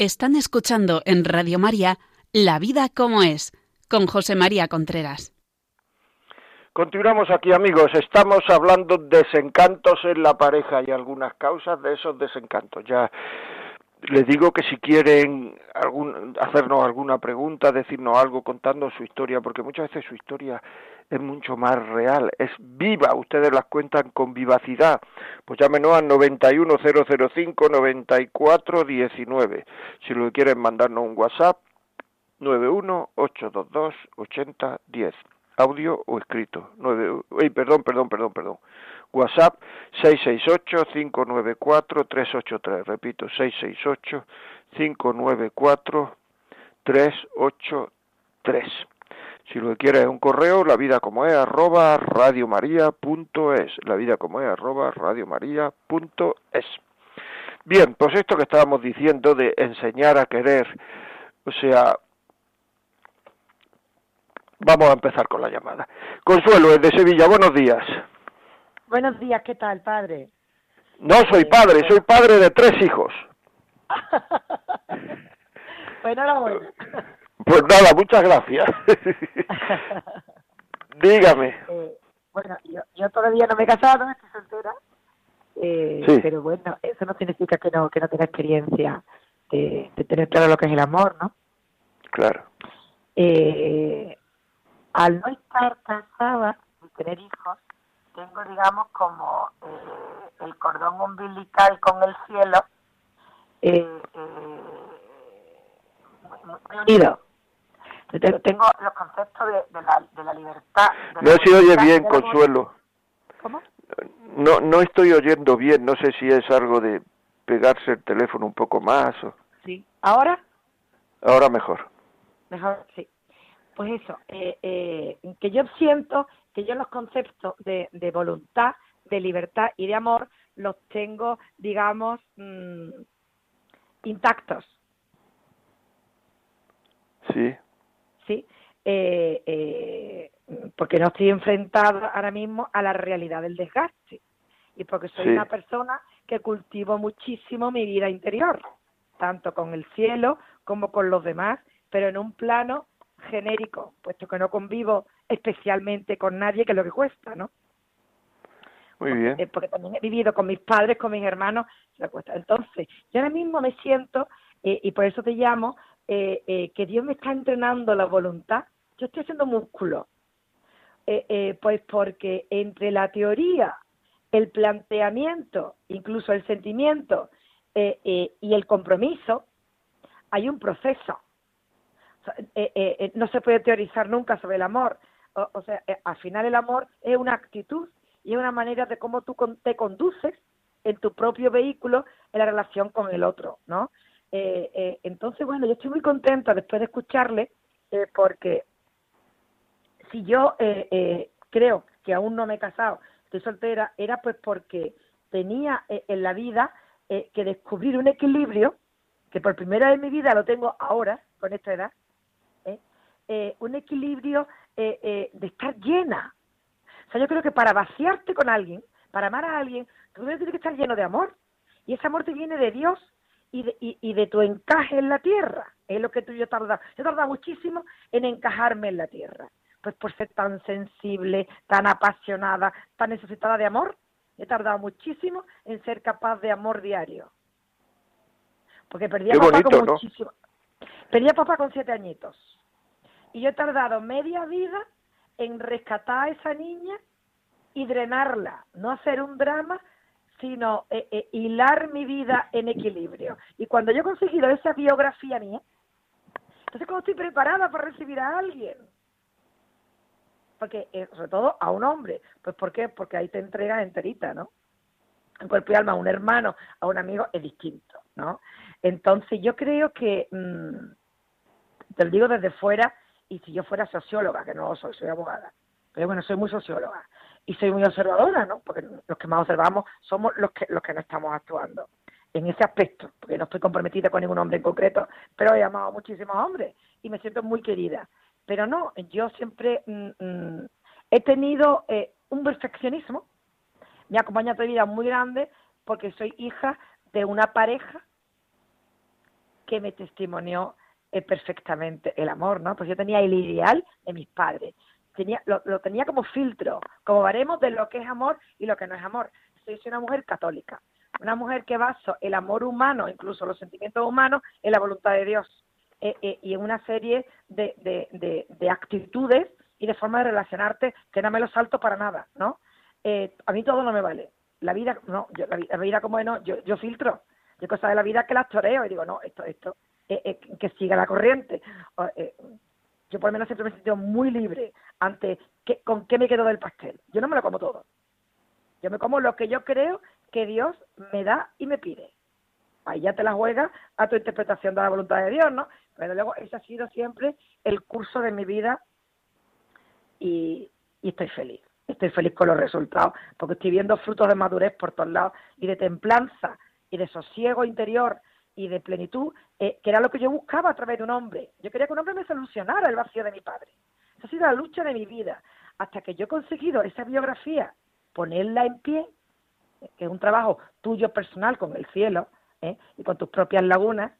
Están escuchando en Radio María La vida como es, con José María Contreras. Continuamos aquí amigos, estamos hablando de desencantos en la pareja y algunas causas de esos desencantos. Ya les digo que si quieren algún, hacernos alguna pregunta, decirnos algo, contando su historia, porque muchas veces su historia es mucho más real, es viva, ustedes las cuentan con vivacidad. Pues llámenos al 910059419. Si lo quieren mandarnos un WhatsApp, 918228010 audio o escrito. 9, ey, perdón, perdón, perdón, perdón. WhatsApp 668-594-383. Repito, 668-594-383. Si lo que quiere es un correo, la vida como es, arroba radiomaria.es. La vida como es, arroba radiomaria.es. Bien, pues esto que estábamos diciendo de enseñar a querer, o sea, Vamos a empezar con la llamada. Consuelo, es de Sevilla. Buenos días. Buenos días, ¿qué tal, padre? No soy padre, soy padre de tres hijos. pues enhorabuena. Pues nada, muchas gracias. Dígame. Eh, bueno, yo, yo todavía no me he casado, estoy soltera. Eh, Sí. Pero bueno, eso no significa que no, que no tenga experiencia de, de tener claro lo que es el amor, ¿no? Claro. Eh, al no estar casada y tener hijos, tengo, digamos, como eh, el cordón umbilical con el cielo eh, eh, muy, muy- muy unido. Tengo los conceptos de, de la, de la libertad. de No la se oye voluntad, bien. Consuelo. ¿Cómo? No, no estoy oyendo bien. No sé si es algo de pegarse el teléfono un poco más. O... Sí. ¿Ahora? Ahora mejor. Mejor, sí. Pues eso, eh, eh, que yo siento que yo los conceptos de, de voluntad, de libertad y de amor los tengo, digamos, mm, intactos, Sí. Eh, eh, porque no estoy enfrentada ahora mismo a la realidad del desgaste y porque soy Sí. una persona que cultivo muchísimo mi vida interior, tanto con el cielo como con los demás, pero en un plano genérico, puesto que no convivo especialmente con nadie, que es lo que cuesta, ¿no? Muy bien. Eh, porque también he vivido con mis padres, con mis hermanos, se me cuesta. Entonces, yo ahora mismo me siento, eh, y por eso te llamo, eh, eh, que Dios me está entrenando la voluntad. Yo estoy haciendo músculo. Eh, eh, pues porque entre la teoría, el planteamiento, incluso el sentimiento eh, y el compromiso, hay un proceso. O sea, no se puede teorizar nunca sobre el amor. O, o sea, al final el amor es una actitud y es una manera de cómo tú te conduces en tu propio vehículo en la relación con el otro, ¿no? Eh, eh, entonces, bueno, yo estoy muy contenta después de escucharle eh, porque si yo eh, eh, creo que aún no me he casado, estoy soltera, era pues porque tenía en la vida que descubrir un equilibrio, que por primera vez en mi vida lo tengo ahora, con esta edad, un equilibrio de estar llena. O sea, yo creo que para vaciarte con alguien, para amar a alguien, tú tienes que estar lleno de amor. Y ese amor te viene de Dios y de, y, y de tu encaje en la tierra. Es lo que tú y yo he tardado. Yo he tardado muchísimo en encajarme en la tierra. Pues por ser tan sensible, tan apasionada, tan necesitada de amor, he tardado muchísimo en ser capaz de amor diario. Porque perdí a Qué papá bonito, con ¿no? muchísimo. Perdí a papá con siete añitos. Y yo he tardado media vida en rescatar a esa niña y drenarla, no hacer un drama, sino eh, eh, hilar mi vida en equilibrio. Y cuando yo he conseguido esa biografía mía, entonces cuando estoy preparada para recibir a alguien, porque eh, sobre todo a un hombre, pues ¿por qué? Porque ahí te entregas enterita, ¿no? En cuerpo y alma, a un hermano, a un amigo, es distinto, ¿no? Entonces yo creo que, mm, te lo digo desde fuera, y si yo fuera socióloga, que no soy, soy abogada, pero bueno, soy muy socióloga y soy muy observadora, ¿no? Porque los que más observamos somos los que los que no estamos actuando en ese aspecto, porque no estoy comprometida con ningún hombre en concreto, pero he amado a muchísimos hombres y me siento muy querida. Pero no, yo siempre mm, mm, he tenido eh, un perfeccionismo, me acompaña mi vida muy grande, porque soy hija de una pareja que me testimonió eh, perfectamente el amor, ¿no? Pues yo tenía el ideal de mis padres, tenía, lo, lo tenía como filtro, como baremos de lo que es amor y lo que no es amor. Soy, una mujer católica, una mujer que baso el amor humano, incluso los sentimientos humanos, en la voluntad de Dios eh, eh, y en una serie de, de, de, de actitudes y de forma de relacionarte que no me lo salto para nada, ¿no? Eh, a mí todo no me vale. La vida, no, yo, la, vi- la vida como es, no, yo, yo filtro. Yo cosas de la vida que las toreo y digo, no, esto, esto, eh, eh, que siga la corriente. O, yo por lo menos siempre me he sentido muy libre ante con qué me quedo del pastel. Yo no me lo como todo. Yo me como lo que yo creo que Dios me da y me pide. Ahí ya te la juegas a tu interpretación de la voluntad de Dios, ¿no? Pero luego ese ha sido siempre el curso de mi vida y estoy feliz. Estoy feliz con los resultados porque estoy viendo frutos de madurez por todos lados y de templanza y de sosiego interior y de plenitud, eh, que era lo que yo buscaba a través de un hombre. Yo quería que un hombre me solucionara el vacío de mi padre. Esa ha sido la lucha de mi vida. Hasta que yo he conseguido esa biografía, ponerla en pie, eh, que es un trabajo tuyo personal con el cielo ¿eh? y con tus propias lagunas.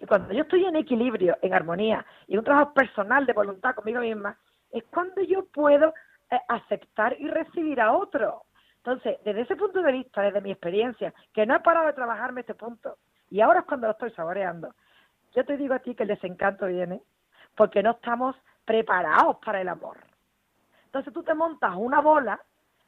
Y cuando yo estoy en equilibrio, en armonía, y un trabajo personal de voluntad conmigo misma, es cuando yo puedo eh, aceptar y recibir a otro. Entonces, desde ese punto de vista, desde mi experiencia, que no he parado de trabajarme este punto, y ahora es cuando lo estoy saboreando, yo te digo a ti que el desencanto viene porque no estamos preparados para el amor. Entonces tú te montas una bola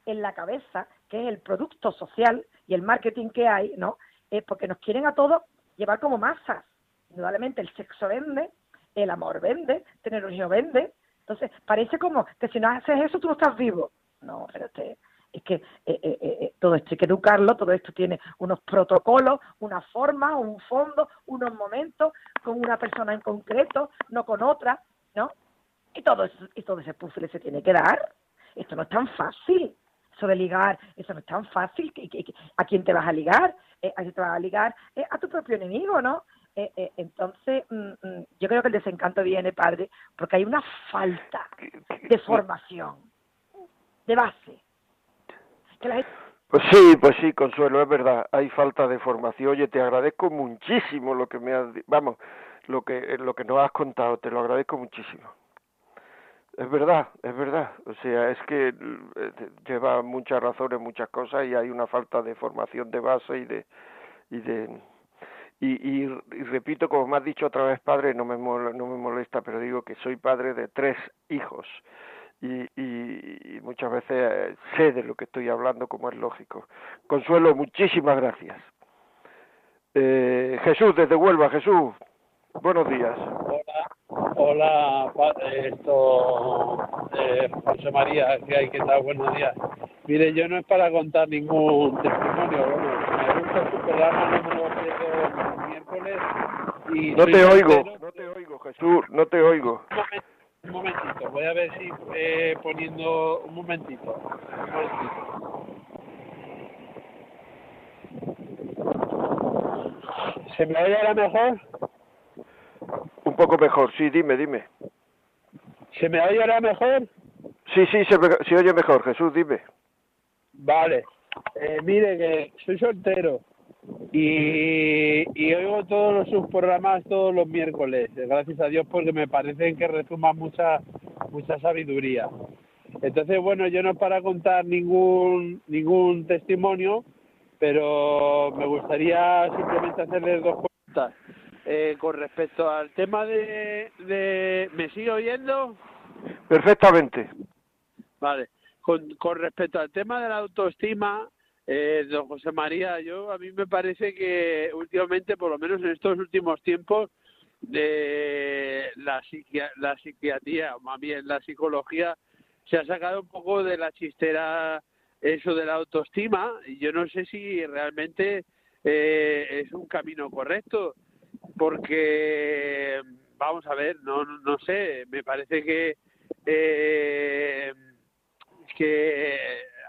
en la cabeza, que es el producto social y el marketing que hay, ¿no? Es porque nos quieren a todos llevar como masas. Indudablemente el sexo vende, el amor vende, tener un hijo vende. Entonces parece como que si no haces eso tú no estás vivo. No, pero es que eh, eh, eh, todo esto hay que educarlo, todo esto tiene unos protocolos, una forma, un fondo, unos momentos, con una persona en concreto, no con otra, ¿no? Y todo, eso, y todo ese puzzle se tiene que dar. Esto no es tan fácil. Eso de ligar, eso no es tan fácil. ¿A quién te vas a ligar? ¿A quién te vas a ligar? a tu propio enemigo, ¿no? entonces, mm, mm, yo creo que el desencanto viene, padre, porque hay una falta de formación, de base pues sí, pues sí, Consuelo, es verdad, hay falta de formación. Oye, te agradezco muchísimo lo que me has, vamos, lo que eh, lo que nos has contado, te lo agradezco muchísimo. Es verdad, es verdad. O sea, es que eh, lleva muchas razones, muchas cosas y hay una falta de formación de base y de y de y, y, repito, como me has dicho otra vez, padre, no me, no me molesta, pero digo que soy padre de tres hijos y, y, muchas veces eh, sé de lo que estoy hablando, como es lógico. Consuelo, muchísimas gracias. Eh, Jesús, desde Huelva, Jesús, buenos días. Hola, hola, esto, eh, José María, ¿qué hay? ¿Qué tal? Buenos días. Mire, yo no es para contar ningún testimonio, bueno, me gusta su programa, no me lo miércoles. Y no te oigo, no te oigo, Jesús, no te oigo. Un momentito, voy a ver si eh, poniendo un momentito. Un momentito. ¿Se me oye ahora mejor? Un poco mejor, sí, dime, dime. ¿Se me oye ahora mejor? Sí, sí, se, se oye mejor, Jesús, dime. Vale. Eh, mire que soy soltero y, y oigo todos los sus programas todos los miércoles, gracias a Dios porque me parecen que resuman mucha mucha sabiduría. Entonces, bueno, yo no es para contar ningún ningún testimonio, pero me gustaría simplemente hacerles dos preguntas. Eh, con respecto al tema de, de... ¿Me sigue oyendo? Perfectamente. Vale. Con, con respecto al tema de la autoestima, eh, don José María, yo a mí me parece que últimamente, por lo menos en estos últimos tiempos, de la, la psiquiatría, o más bien la psicología, se ha sacado un poco de la chistera eso de la autoestima y yo no sé si realmente eh, es un camino correcto porque vamos a ver no no sé me parece que eh, que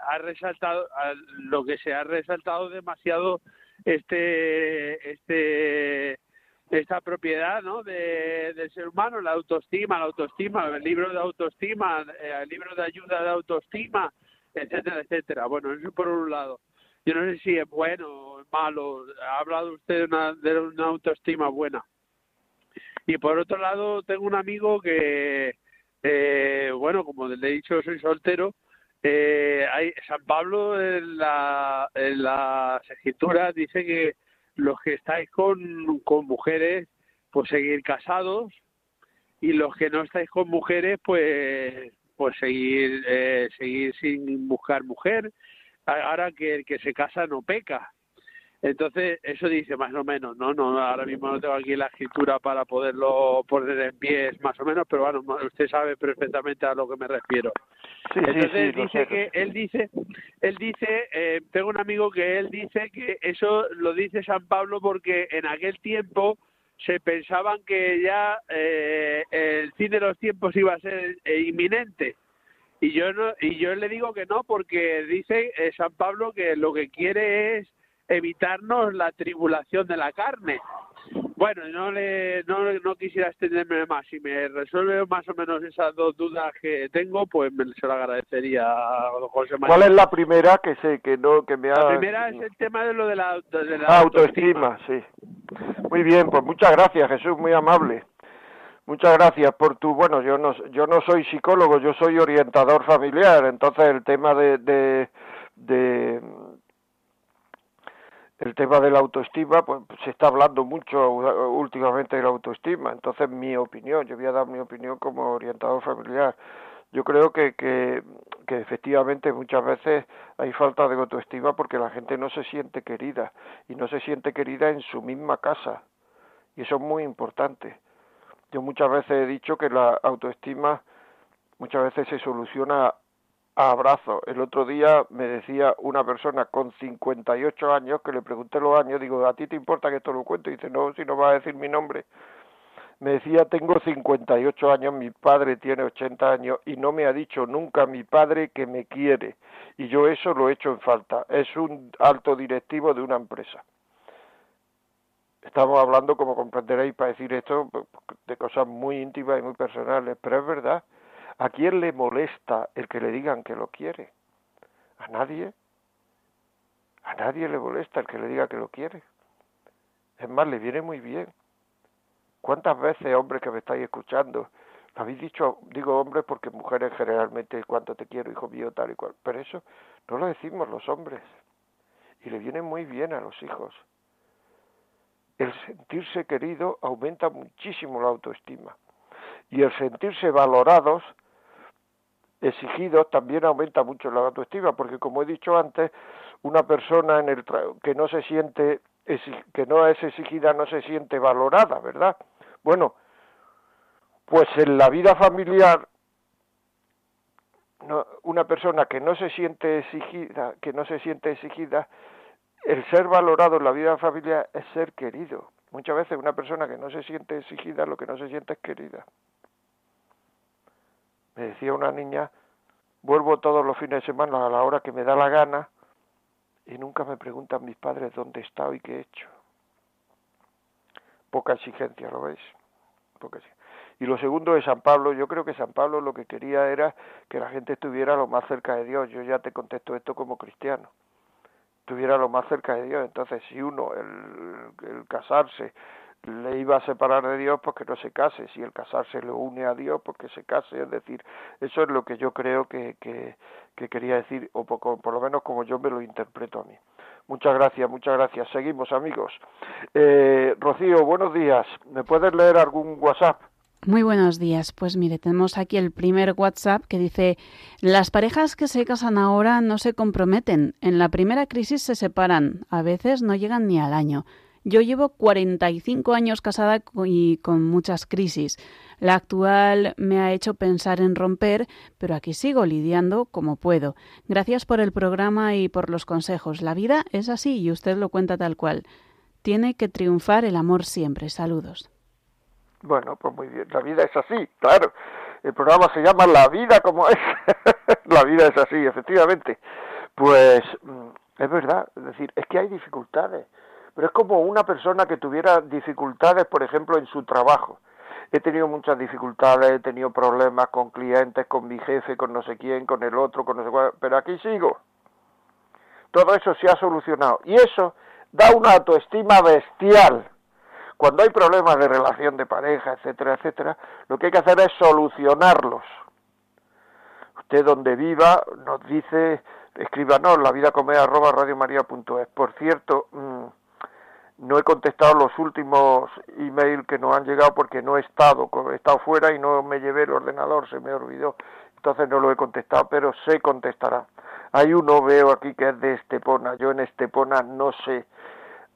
ha resaltado lo que se ha resaltado demasiado este este esta propiedad ¿no? de, del ser humano, la autoestima, la autoestima, el libro de autoestima, eh, el libro de ayuda de autoestima, etcétera, etcétera. Bueno, eso por un lado. Yo no sé si es bueno o es malo. Ha hablado usted de una, de una autoestima buena. Y por otro lado, tengo un amigo que, eh, bueno, como le he dicho, soy soltero eh, hay, San Pablo en la, en las escrituras dice que los que estáis con, mujeres, pues seguir casados y los que no estáis con mujeres, pues pues seguir eh, seguir sin buscar mujer. Ahora que el que se casa no peca. Entonces, eso dice más o menos, ¿no? no Ahora mismo no tengo aquí la escritura para poderlo poner en pies más o menos, pero bueno, usted sabe perfectamente a lo que me refiero. Entonces dice que él dice, él dice, eh, tengo un amigo que él dice que eso lo dice San Pablo porque en aquel tiempo se pensaban que ya eh, el fin de los tiempos iba a ser eh, inminente y yo no y yo le digo que no porque dice San Pablo que lo que quiere es evitarnos la tribulación de la carne. Bueno, no le no, no quisiera extenderme más. Si me resuelve más o menos esas dos dudas que tengo, pues me se lo agradecería a José María. ¿Cuál es la primera que sé que no que me ha... La primera es el tema de lo de la, de la autoestima. sí. Muy bien, pues muchas gracias, Jesús, muy amable. Muchas gracias por tu, bueno, yo no yo no soy psicólogo, yo soy orientador familiar, entonces el tema de de el tema de la autoestima, pues se está hablando mucho últimamente de la autoestima. Entonces, mi opinión, yo voy a dar mi opinión como orientador familiar. Yo creo que, que, que efectivamente muchas veces hay falta de autoestima porque la gente no se siente querida y no se siente querida en su misma casa. Y eso es muy importante. Yo muchas veces he dicho que la autoestima muchas veces se soluciona abrazo. El otro día me decía una persona con 58 años, que le pregunté los años, digo, ¿a ti te importa que esto lo cuento? Y dice, no, si no va a decir mi nombre. Me decía, tengo 58 años, mi padre tiene 80 años y no me ha dicho nunca mi padre que me quiere. Y yo eso lo he hecho en falta. Es un alto directivo de una empresa. Estamos hablando, como comprenderéis, para decir esto, de cosas muy íntimas y muy personales, pero es verdad ¿A quién le molesta el que le digan que lo quiere? ¿A nadie? A nadie le molesta el que le diga que lo quiere. Es más, le viene muy bien. ¿Cuántas veces, hombres que me estáis escuchando, lo habéis dicho, digo hombres porque mujeres generalmente, cuánto te quiero, hijo mío, tal y cual. Pero eso no lo decimos los hombres. Y le viene muy bien a los hijos. El sentirse querido aumenta muchísimo la autoestima. Y el sentirse valorados exigidos también aumenta mucho la autoestima, porque como he dicho antes, una persona en el que no se siente que no es exigida no se siente valorada, ¿verdad? Bueno, pues en la vida familiar una persona que no se siente exigida, que no se siente exigida, el ser valorado en la vida familiar es ser querido. Muchas veces una persona que no se siente exigida, lo que no se siente es querida. Me decía una niña, vuelvo todos los fines de semana a la hora que me da la gana y nunca me preguntan mis padres dónde he estado y qué he hecho. Poca exigencia, ¿lo veis? Poca Y lo segundo de San Pablo, yo creo que San Pablo lo que quería era que la gente estuviera lo más cerca de Dios. Yo ya te contesto esto como cristiano. Estuviera lo más cerca de Dios. Entonces, si uno, el, el casarse, le iba a separar de Dios porque no se case, si el casarse lo une a Dios porque se case, es decir, eso es lo que yo creo que, que, quería decir, o por, por, lo menos como yo me lo interpreto a mí. Muchas gracias, muchas gracias. Seguimos, amigos. Eh, Rocío, buenos días. ¿Me puedes leer algún WhatsApp? Muy buenos días. Pues mire, tenemos aquí el primer WhatsApp que dice, las parejas que se casan ahora no se comprometen. En la primera crisis se separan. A veces no llegan ni al año. Yo llevo 45 años casada y con muchas crisis. La actual me ha hecho pensar en romper, pero aquí sigo lidiando como puedo. Gracias por el programa y por los consejos. La vida es así y usted lo cuenta tal cual. Tiene que triunfar el amor siempre. Saludos. Bueno, pues muy bien. La vida es así, claro. El programa se llama La vida como es. la vida es así, efectivamente. Pues mm, es verdad. Es decir, es que hay dificultades pero es como una persona que tuviera dificultades, por ejemplo, en su trabajo. He tenido muchas dificultades, he tenido problemas con clientes, con mi jefe, con no sé quién, con el otro, con no sé cuál, pero aquí sigo. Todo eso se ha solucionado y eso da una autoestima bestial. Cuando hay problemas de relación de pareja, etcétera, etcétera, lo que hay que hacer es solucionarlos. Usted donde viva nos dice, escríbanos la vida comer arroba radiomaria.es. Por cierto, mm, no he contestado los últimos emails que nos han llegado porque no he estado, he estado fuera y no me llevé el ordenador, se me olvidó, entonces no lo he contestado, pero se contestará. Hay uno, veo aquí, que es de Estepona, yo en Estepona no sé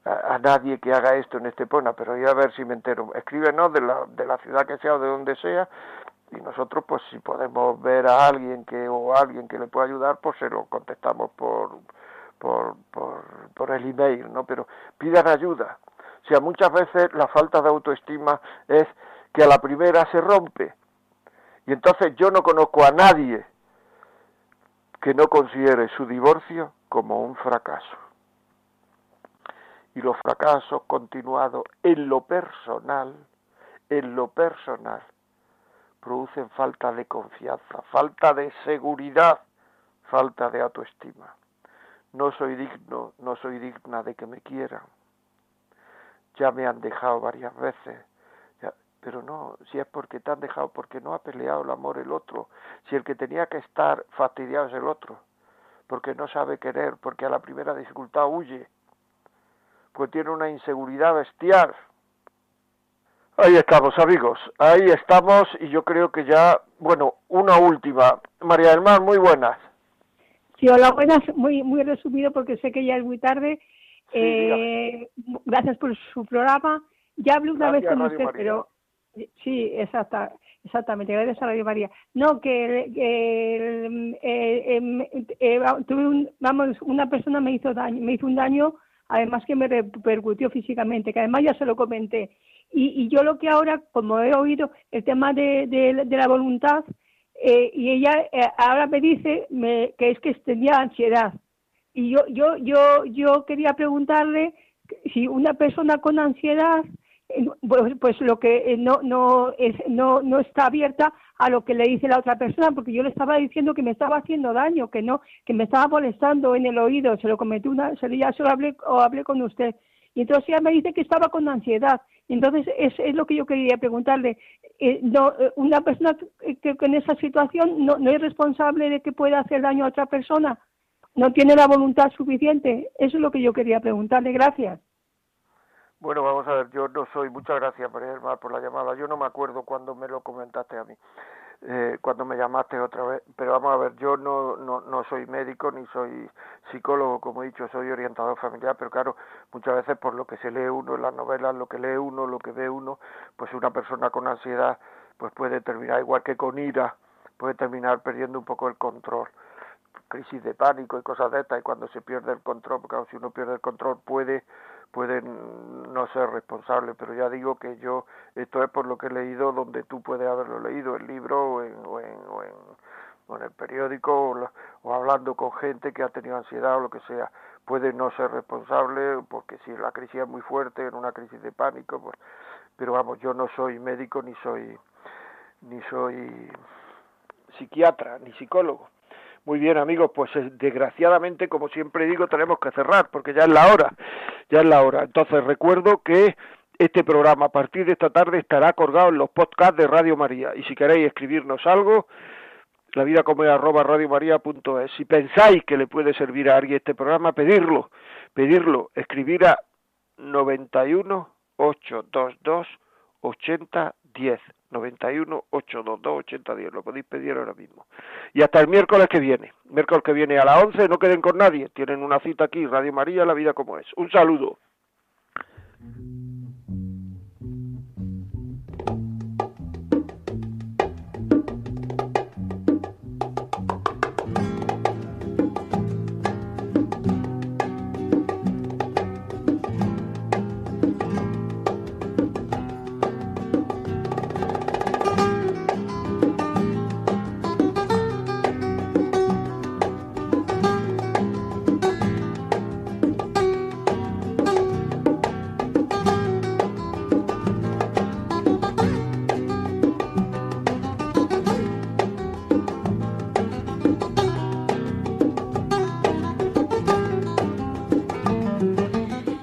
a, nadie que haga esto en Estepona, pero voy a ver si me entero. Escríbenos de la, de la ciudad que sea o de donde sea, y nosotros pues si podemos ver a alguien que o a alguien que le pueda ayudar, pues se lo contestamos por por, por, el email, ¿no? Pero pidan ayuda. O sea, muchas veces la falta de autoestima es que a la primera se rompe. Y entonces yo no conozco a nadie que no considere su divorcio como un fracaso. Y los fracasos continuados en lo personal, en lo personal, producen falta de confianza, falta de seguridad, falta de autoestima no soy digno, no soy digna de que me quieran. Ya me han dejado varias veces, pero no, si es porque te han dejado, porque no ha peleado el amor el otro, si el que tenía que estar fastidiado es el otro. porque no sabe querer, porque a la primera dificultad huye, pues tiene una inseguridad bestial. Ahí estamos, amigos, ahí estamos y yo creo que ya, bueno, una última. María del Mar, muy buenas. Sí, hola, buenas, muy, muy resumido porque sé que ya es muy tarde. eh, gracias por su programa. Ya hablé una Gracias, vez con usted, María. pero sí, exacta, exactamente, gracias a Radio María. No, que, que, eh, em, eh, tuve un, vamos, una persona me hizo daño, me hizo un daño, además que me repercutió físicamente, que además ya se lo comenté. Y, y yo lo que ahora, como he oído el tema de, de, de la voluntad, eh, y ella eh, ahora me dice me- que es que tenía ansiedad. Y yo, yo, yo, yo quería preguntarle si una persona con ansiedad, eh, pues, pues lo que eh, no, no, es, no, no está abierta a lo que le dice la otra persona, porque yo le estaba diciendo que me estaba haciendo daño, que no, que me estaba molestando en el oído, se lo comenté una, se lo- ya se hablé, o hablé con usted. Y entonces ella me dice que estaba con ansiedad. Entonces es, es lo que yo quería preguntarle. Eh, no, eh, una persona que, que- en esa situación no, es responsable de que pueda hacer daño a otra persona, no tiene la voluntad suficiente. Eso es lo que yo quería preguntarle. Gracias. Bueno, vamos a ver, yo no soy, muchas gracias María por la llamada, yo no me acuerdo cuando me lo comentaste a mí, eh, cuando me llamaste otra vez, pero vamos a ver, yo no, no, no soy médico ni soy psicólogo, como he dicho, soy orientador familiar, pero claro, muchas veces por lo que se lee uno en las novelas, lo que lee uno, lo que ve uno, pues una persona con ansiedad pues puede terminar igual que con ira, puede terminar perdiendo un poco el control. Crisis de pánico y cosas de estas y cuando se pierde el control, porque claro, si uno pierde el control puede puede no ser responsable, pero ya digo que yo, esto es por lo que he leído donde tú puedes haberlo leído, en libro o en, o en, o en, en el periódico o hablando con gente que ha tenido ansiedad o lo que sea, puede no ser responsable porque si la crisis es muy fuerte, en una crisis de pánico, pues, pero vamos, yo no soy médico ni soy ni soy psiquiatra ni psicólogo. Muy bien, amigos, pues eh, desgraciadamente, como siempre digo, tenemos que cerrar porque ya es la hora, ya es la hora. Entonces recuerdo que este programa a partir de esta tarde estará colgado en los podcasts de Radio María y si queréis escribirnos algo, la vida como es arroba radiomaria.es. Si pensáis que le puede servir a alguien este programa, pedirlo, pedirlo, escribir a 91 822 80 10 91 822 80 10 lo podéis pedir ahora mismo. Y hasta el miércoles que viene. Miércoles que viene a las 11 no queden con nadie. Tienen una cita aquí Radio María la vida como es. Un saludo